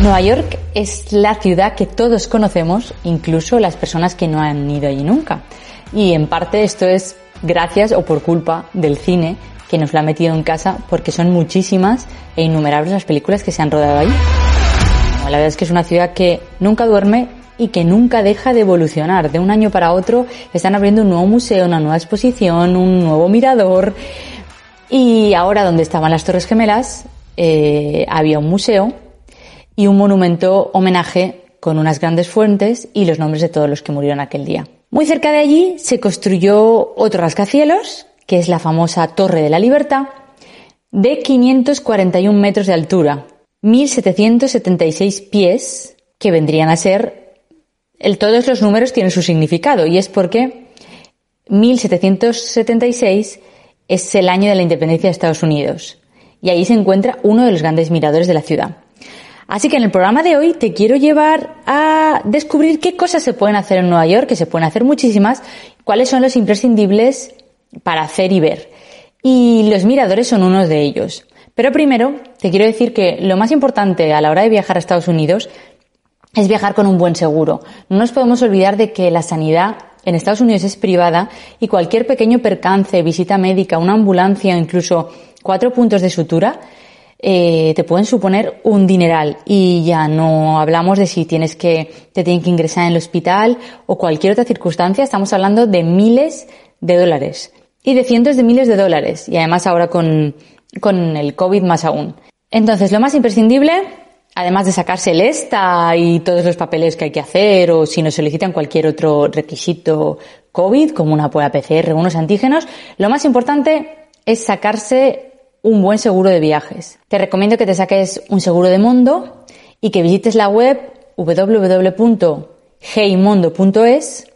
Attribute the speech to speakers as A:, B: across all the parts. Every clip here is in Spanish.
A: Nueva York es la ciudad que todos conocemos, incluso las personas que no han ido allí nunca. Y en parte esto es gracias o por culpa del cine que nos lo ha metido en casa porque son muchísimas e innumerables las películas que se han rodado allí. La verdad es que es una ciudad que nunca duerme y que nunca deja de evolucionar. De un año para otro están abriendo un nuevo museo, una nueva exposición, un nuevo mirador. Y ahora donde estaban las Torres Gemelas eh, había un museo y un monumento homenaje con unas grandes fuentes y los nombres de todos los que murieron aquel día. Muy cerca de allí se construyó otro rascacielos, que es la famosa Torre de la Libertad, de 541 metros de altura, 1776 pies, que vendrían a ser, el, todos los números tienen su significado, y es porque 1776 es el año de la independencia de Estados Unidos, y ahí se encuentra uno de los grandes miradores de la ciudad. Así que en el programa de hoy te quiero llevar a descubrir qué cosas se pueden hacer en Nueva York, que se pueden hacer muchísimas, cuáles son los imprescindibles para hacer y ver. Y los miradores son uno de ellos. Pero primero te quiero decir que lo más importante a la hora de viajar a Estados Unidos es viajar con un buen seguro. No nos podemos olvidar de que la sanidad en Estados Unidos es privada y cualquier pequeño percance, visita médica, una ambulancia o incluso cuatro puntos de sutura eh, te pueden suponer un dineral. Y ya no hablamos de si tienes que, te tienen que ingresar en el hospital o cualquier otra circunstancia, estamos hablando de miles de dólares. Y de cientos de miles de dólares. Y además ahora con, con el COVID más aún. Entonces, lo más imprescindible, además de sacarse el ESTA y todos los papeles que hay que hacer o si nos solicitan cualquier otro requisito COVID, como una prueba PCR, unos antígenos, lo más importante es sacarse un buen seguro de viajes. Te recomiendo que te saques un seguro de mundo y que visites la web www.heymondo.es.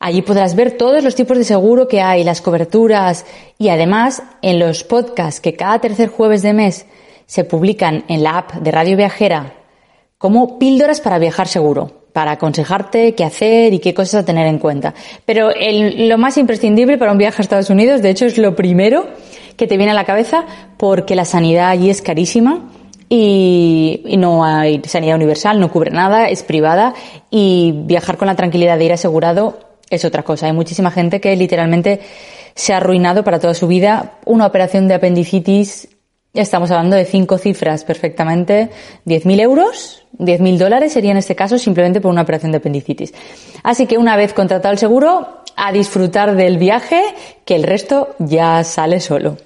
A: Allí podrás ver todos los tipos de seguro que hay, las coberturas y además en los podcasts que cada tercer jueves de mes se publican en la app de Radio Viajera como píldoras para viajar seguro, para aconsejarte qué hacer y qué cosas a tener en cuenta. Pero lo más imprescindible para un viaje a Estados Unidos, de hecho es lo primero, que te viene a la cabeza porque la sanidad allí es carísima y, no hay sanidad universal, no cubre nada, es privada y viajar con la tranquilidad de ir asegurado es otra cosa. Hay muchísima gente que literalmente se ha arruinado para toda su vida. Una operación de apendicitis, estamos hablando de cinco cifras perfectamente, 10.000 euros, 10.000 dólares sería en este caso simplemente por una operación de apendicitis. Así que una vez contratado el seguro, a disfrutar del viaje, que el resto ya sale solo.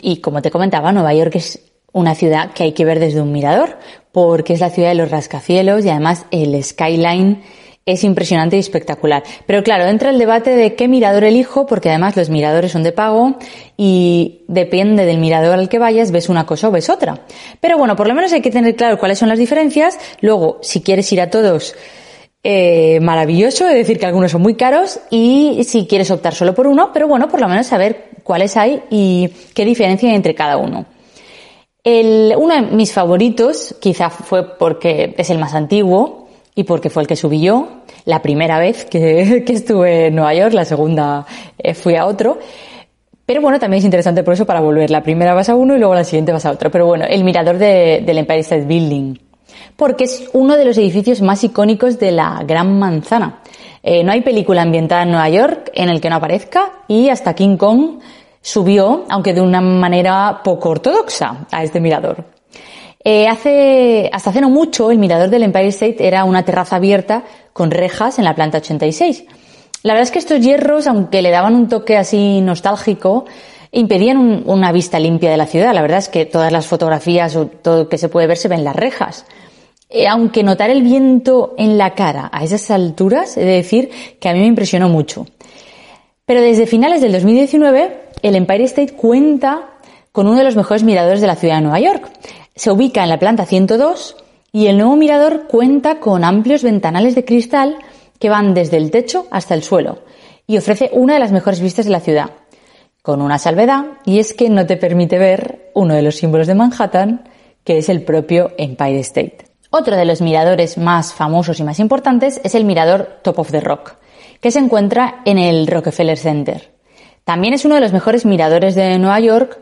A: Y como te comentaba, Nueva York es una ciudad que hay que ver desde un mirador, porque es la ciudad de los rascacielos y además el skyline es impresionante y espectacular. Pero claro, entra el debate de qué mirador elijo, porque además los miradores son de pago y depende del mirador al que vayas, ves una cosa o ves otra. Pero bueno, por lo menos hay que tener claro cuáles son las diferencias. Luego, si quieres ir a todos, eh, maravilloso, es decir, que algunos son muy caros y si quieres optar solo por uno, pero bueno, por lo menos saber cuáles hay y qué diferencia hay entre cada uno. uno de mis favoritos, quizá fue porque es el más antiguo y porque fue el que subí yo, la primera vez que, estuve en Nueva York, la segunda eh, fui a otro. Pero bueno, también es interesante por eso para volver. La primera vas a uno y luego la siguiente vas a otro. Pero bueno, el mirador del Empire State Building porque es uno de los edificios más icónicos de la Gran Manzana. Eh, no hay película ambientada en Nueva York en el que no aparezca y hasta King Kong subió, aunque de una manera poco ortodoxa, a este mirador. Eh, hace, hasta hace no mucho, el mirador del Empire State era una terraza abierta con rejas en la planta 86. La verdad es que estos hierros, aunque le daban un toque así nostálgico, impedían una vista limpia de la ciudad. La verdad es que todas las fotografías o todo que se puede ver se ven las rejas. Eh, aunque notar el viento en la cara a esas alturas, he de decir que a mí me impresionó mucho. Pero desde finales del 2019, el Empire State cuenta con uno de los mejores miradores de la ciudad de Nueva York. Se ubica en la planta 102 y el nuevo mirador cuenta con amplios ventanales de cristal que van desde el techo hasta el suelo y ofrece una de las mejores vistas de la ciudad, con una salvedad y es que no te permite ver uno de los símbolos de Manhattan, que es el propio Empire State. Otro de los miradores más famosos y más importantes es el mirador Top of the Rock, que se encuentra en el Rockefeller Center. También es uno de los mejores miradores de Nueva York,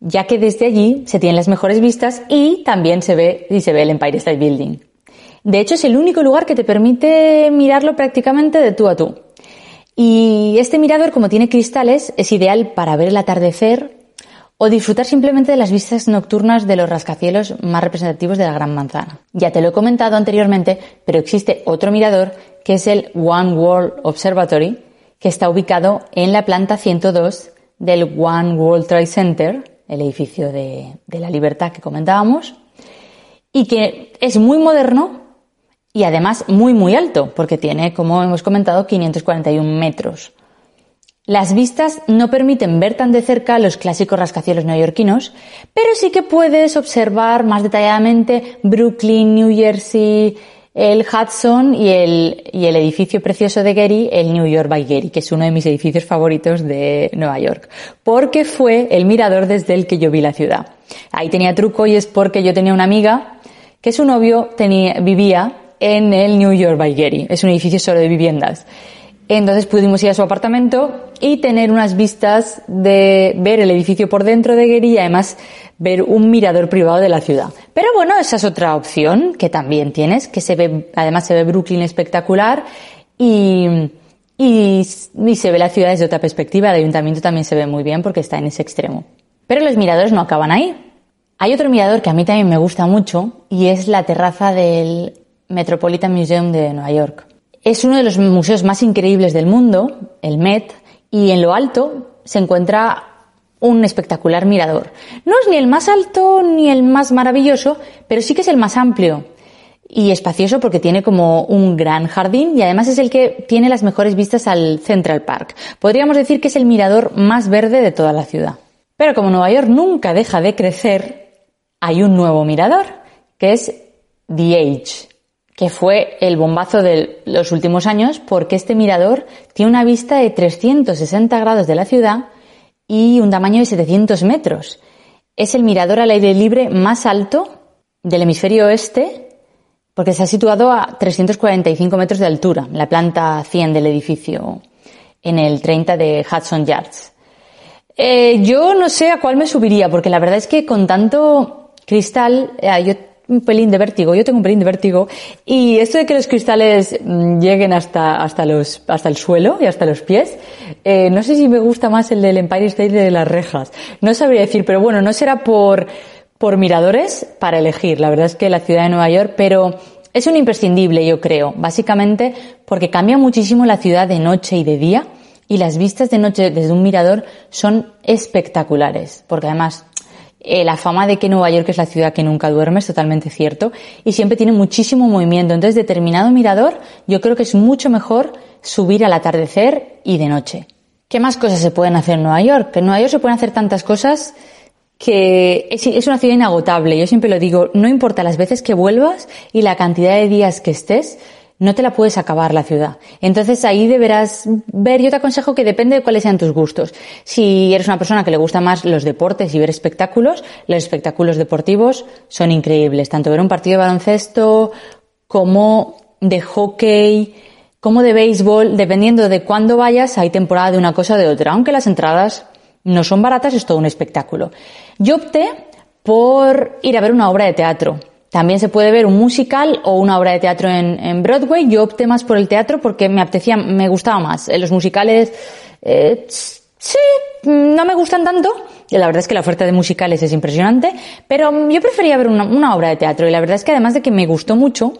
A: ya que desde allí se tienen las mejores vistas y también se ve, y se ve el Empire State Building. De hecho, es el único lugar que te permite mirarlo prácticamente de tú a tú. Y este mirador, como tiene cristales, es ideal para ver el atardecer o disfrutar simplemente de las vistas nocturnas de los rascacielos más representativos de la Gran Manzana. Ya te lo he comentado anteriormente, pero existe otro mirador que es el One World Observatory, que está ubicado en la planta 102 del One World Trade Center, el edificio de, de la libertad que comentábamos, y que es muy moderno y además muy muy alto, porque tiene, como hemos comentado, 541 metros. Las vistas no permiten ver tan de cerca los clásicos rascacielos neoyorquinos, pero sí que puedes observar más detalladamente Brooklyn, New Jersey, el Hudson y el, edificio precioso de Gary, el New York by Gary, que es uno de mis edificios favoritos de Nueva York, porque fue el mirador desde el que yo vi la ciudad. Ahí tenía truco y es porque yo tenía una amiga que su novio tenía, vivía en el New York by Gary. Es un edificio solo de viviendas. Entonces pudimos ir a su apartamento y tener unas vistas de ver el edificio por dentro de Gary y además ver un mirador privado de la ciudad. Pero bueno, esa es otra opción que también tienes, que se ve, además se ve Brooklyn espectacular y, y se ve la ciudad desde otra perspectiva. El ayuntamiento también se ve muy bien porque está en ese extremo. Pero los miradores no acaban ahí. Hay otro mirador que a mí también me gusta mucho y es la terraza del Metropolitan Museum de Nueva York. Es uno de los museos más increíbles del mundo, el Met, y en lo alto se encuentra un espectacular mirador. No es ni el más alto ni el más maravilloso, pero sí que es el más amplio y espacioso porque tiene como un gran jardín y además es el que tiene las mejores vistas al Central Park. Podríamos decir que es el mirador más verde de toda la ciudad. Pero como Nueva York nunca deja de crecer, hay un nuevo mirador, que es The Age, que fue el bombazo de los últimos años porque este mirador tiene una vista de 360 grados de la ciudad y un tamaño de 700 metros. Es el mirador al aire libre más alto del hemisferio oeste porque está situado a 345 metros de altura, la planta 100 del edificio, en el 30 de Hudson Yards. Eh, yo no sé a cuál me subiría, porque la verdad es que con tanto cristal, eh, un pelín de vértigo, yo tengo un pelín de vértigo, y esto de que los cristales mm, lleguen hasta, hasta, los, hasta el suelo y hasta los pies, eh, no sé si me gusta más el del Empire State de las rejas. No sabría decir, pero bueno, no será por, por miradores para elegir. La verdad es que la ciudad de Nueva York, pero es un imprescindible, yo creo, básicamente porque cambia muchísimo la ciudad de noche y de día, y las vistas de noche desde un mirador son espectaculares, porque además eh, la fama de que Nueva York es la ciudad que nunca duerme es totalmente cierto y siempre tiene muchísimo movimiento. Entonces, determinado mirador, yo creo que es mucho mejor subir al atardecer y de noche. ¿Qué más cosas se pueden hacer en Nueva York? En Nueva York se pueden hacer tantas cosas que es, es, una ciudad inagotable. Yo siempre lo digo, no importa las veces que vuelvas y la cantidad de días que estés, no te la puedes acabar la ciudad. Entonces ahí deberás ver, yo te aconsejo que depende de cuáles sean tus gustos. Si eres una persona que le gusta más los deportes y ver espectáculos, los espectáculos deportivos son increíbles. Tanto ver un partido de baloncesto como de hockey, como de béisbol, dependiendo de cuándo vayas, hay temporada de una cosa o de otra. Aunque las entradas no son baratas, es todo un espectáculo. Yo opté por ir a ver una obra de teatro. También se puede ver un musical o una obra de teatro en, Broadway. Yo opté más por el teatro porque me apetecía, me gustaba más. Los musicales, eh, sí, no me gustan tanto. La verdad es que la oferta de musicales es impresionante, pero yo prefería ver una, obra de teatro y la verdad es que además de que me gustó mucho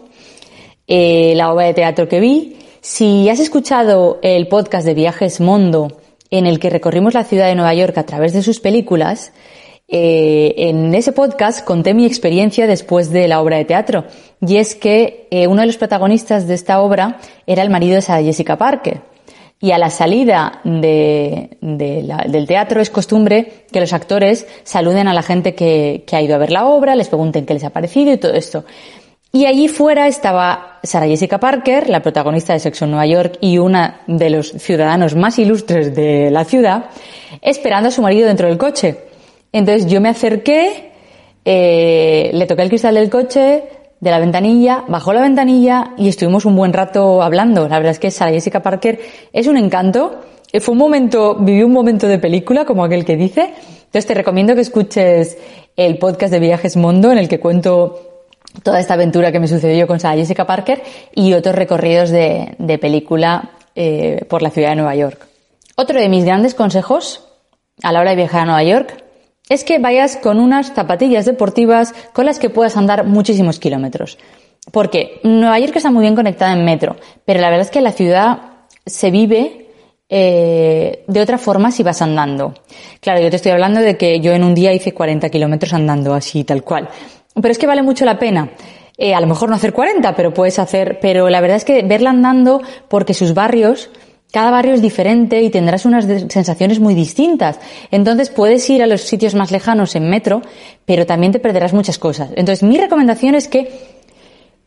A: eh, la obra de teatro que vi, si has escuchado el podcast de Viajes Mondo en el que recorrimos la ciudad de Nueva York a través de sus películas, eh, en ese podcast conté mi experiencia después de la obra de teatro y es que eh, uno de los protagonistas de esta obra era el marido de Sarah Jessica Parker. Y a la salida del teatro es costumbre que los actores saluden a la gente que, ha ido a ver la obra, les pregunten qué les ha parecido y todo esto. Y allí fuera estaba Sarah Jessica Parker, la protagonista de Sexo en Nueva York y una de los ciudadanos más ilustres de la ciudad, esperando a su marido dentro del coche. Entonces yo me acerqué, eh, le toqué el cristal del coche, de la ventanilla, bajó la ventanilla y estuvimos un buen rato hablando. La verdad es que Sarah Jessica Parker es un encanto. Eh, fue un momento, viví un momento de película, como aquel que dice. Entonces te recomiendo que escuches el podcast de Viajes Mondo en el que cuento toda esta aventura que me sucedió con Sarah Jessica Parker y otros recorridos de, película eh, por la ciudad de Nueva York. Otro de mis grandes consejos a la hora de viajar a Nueva York es que vayas con unas zapatillas deportivas con las que puedas andar muchísimos kilómetros. Porque Nueva York está muy bien conectada en metro, pero la verdad es que la ciudad se vive eh, de otra forma si vas andando. Claro, yo te estoy hablando de que yo en un día hice 40 kilómetros andando así, tal cual. Pero es que vale mucho la pena. Eh, a lo mejor no hacer 40, pero puedes hacer, pero la verdad es que verla andando porque sus barrios cada barrio es diferente y tendrás unas sensaciones muy distintas. Entonces puedes ir a los sitios más lejanos en metro, pero también te perderás muchas cosas. Entonces mi recomendación es que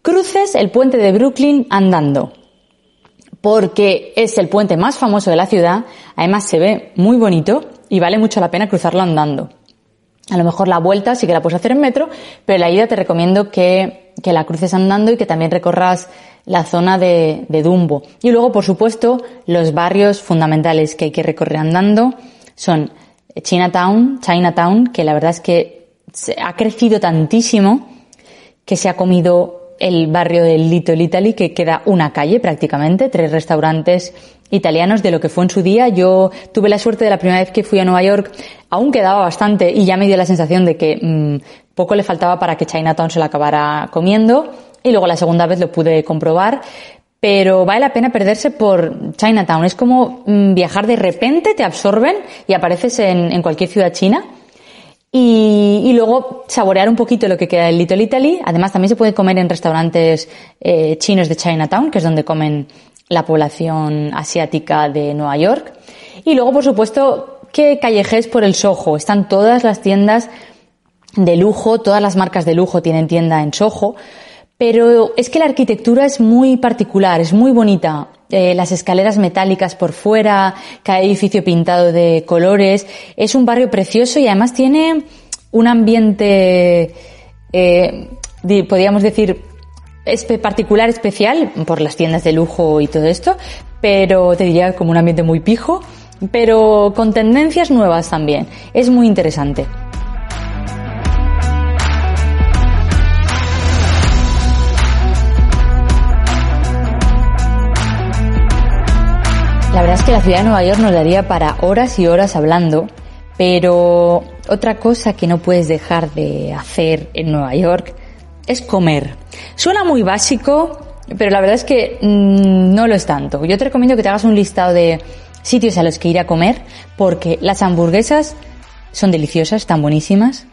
A: cruces el puente de Brooklyn andando, porque es el puente más famoso de la ciudad, además se ve muy bonito y vale mucho la pena cruzarlo andando. A lo mejor la vuelta sí que la puedes hacer en metro, pero la ida te recomiendo que, que la cruces andando y que también recorras la zona de, Dumbo. Y luego, por supuesto, los barrios fundamentales que hay que recorrer andando son Chinatown, Chinatown, que la verdad es que ha crecido tantísimo que se ha comido el barrio del Little Italy, que queda una calle prácticamente, tres restaurantes italianos de lo que fue en su día. Yo tuve la suerte de la primera vez que fui a Nueva York, aún quedaba bastante y ya me dio la sensación de que mm, poco le faltaba para que Chinatown se lo acabara comiendo y luego la segunda vez lo pude comprobar. Pero vale la pena perderse por Chinatown. Es como mm, viajar de repente, te absorben y apareces en, cualquier ciudad china. Y, luego saborear un poquito lo que queda del Little Italy. Además, también se puede comer en restaurantes eh, chinos de Chinatown, que es donde comen la población asiática de Nueva York. Y luego, por supuesto, que callejes por el Soho. Están todas las tiendas de lujo, todas las marcas de lujo tienen tienda en Soho. Pero es que la arquitectura es muy particular, es muy bonita. Eh, las escaleras metálicas por fuera, cada edificio pintado de colores. Es un barrio precioso y además tiene un ambiente, eh, podríamos decir, particular, especial, por las tiendas de lujo y todo esto, pero te diría como un ambiente muy pijo, pero con tendencias nuevas también. Es muy interesante. La verdad es que la ciudad de Nueva York nos daría para horas y horas hablando, pero otra cosa que no puedes dejar de hacer en Nueva York es comer. Suena muy básico, pero la verdad es que mm, no lo es tanto. Yo te recomiendo que te hagas un listado de sitios a los que ir a comer, porque las hamburguesas son deliciosas, están buenísimas.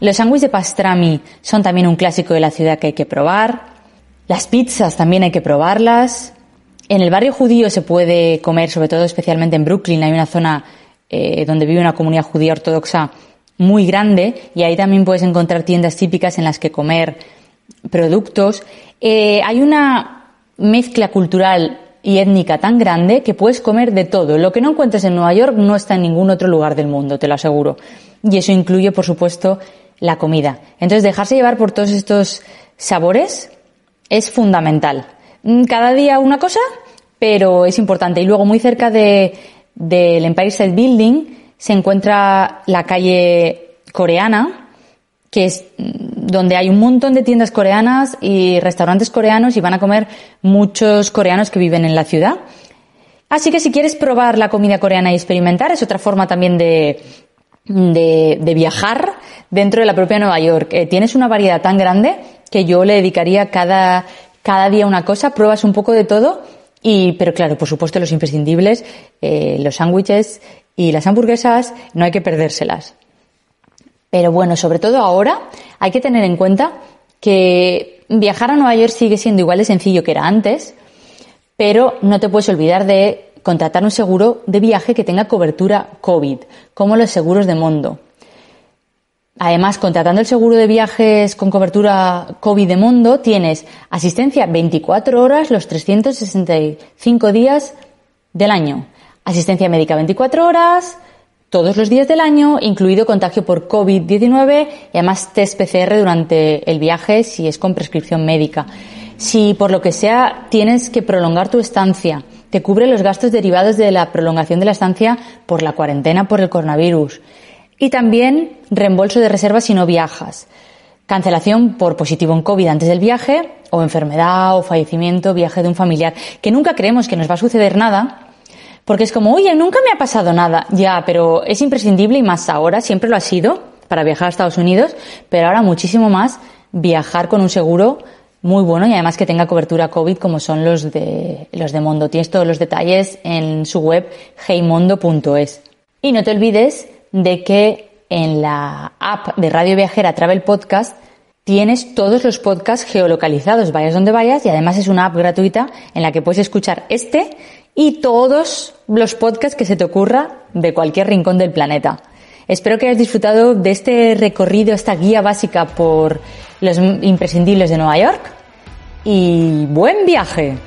A: Los sándwiches de pastrami son también un clásico de la ciudad que hay que probar. Las pizzas también hay que probarlas. En el barrio judío se puede comer, sobre todo especialmente en Brooklyn, hay una zona eh, donde vive una comunidad judía ortodoxa muy grande y ahí también puedes encontrar tiendas típicas en las que comer productos. Eh, hay una mezcla cultural y étnica tan grande que puedes comer de todo. Lo que no encuentres en Nueva York no está en ningún otro lugar del mundo, te lo aseguro. Y eso incluye, por supuesto, la comida. Entonces, dejarse llevar por todos estos sabores es fundamental. Mm, cada día una cosa, pero es importante. Y luego muy cerca de, del Empire State Building se encuentra la calle coreana, que es mm, donde hay un montón de tiendas coreanas y restaurantes coreanos y van a comer muchos coreanos que viven en la ciudad. Así que si quieres probar la comida coreana y experimentar, es otra forma también de, de, viajar dentro de la propia Nueva York. Eh, tienes una variedad tan grande que yo le dedicaría cada, cada día una cosa, pruebas un poco de todo y, pero claro, por supuesto los imprescindibles, eh, los sándwiches y las hamburguesas, no hay que perdérselas. Pero bueno, sobre todo ahora hay que tener en cuenta que viajar a Nueva York sigue siendo igual de sencillo que era antes, pero no te puedes olvidar de contratar un seguro de viaje que tenga cobertura COVID, como los seguros de Mondo. Además, contratando el seguro de viajes con cobertura COVID de Mondo, tienes asistencia 24 horas los 365 días del año. Asistencia médica 24 horas, todos los días del año, incluido contagio por COVID-19 y además test PCR durante el viaje si es con prescripción médica. Si por lo que sea tienes que prolongar tu estancia, te cubre los gastos derivados de la prolongación de la estancia por la cuarentena por el coronavirus. Y también reembolso de reservas si no viajas. Cancelación por positivo en COVID antes del viaje, o enfermedad o fallecimiento, viaje de un familiar, que nunca creemos que nos va a suceder nada, porque es como, oye, nunca me ha pasado nada. Ya, pero es imprescindible y más ahora, siempre lo ha sido para viajar a Estados Unidos, pero ahora muchísimo más viajar con un seguro muy bueno y además que tenga cobertura COVID como son los de, los de Mondo. Tienes todos los detalles en su web heymondo.es. Y no te olvides de que en la app de Radio Viajera Travel Podcast tienes todos los podcasts geolocalizados, vayas donde vayas, y además es una app gratuita en la que puedes escuchar este y todos los podcasts que se te ocurra de cualquier rincón del planeta. Espero que hayas disfrutado de este recorrido, esta guía básica por los imprescindibles de Nueva York y buen viaje.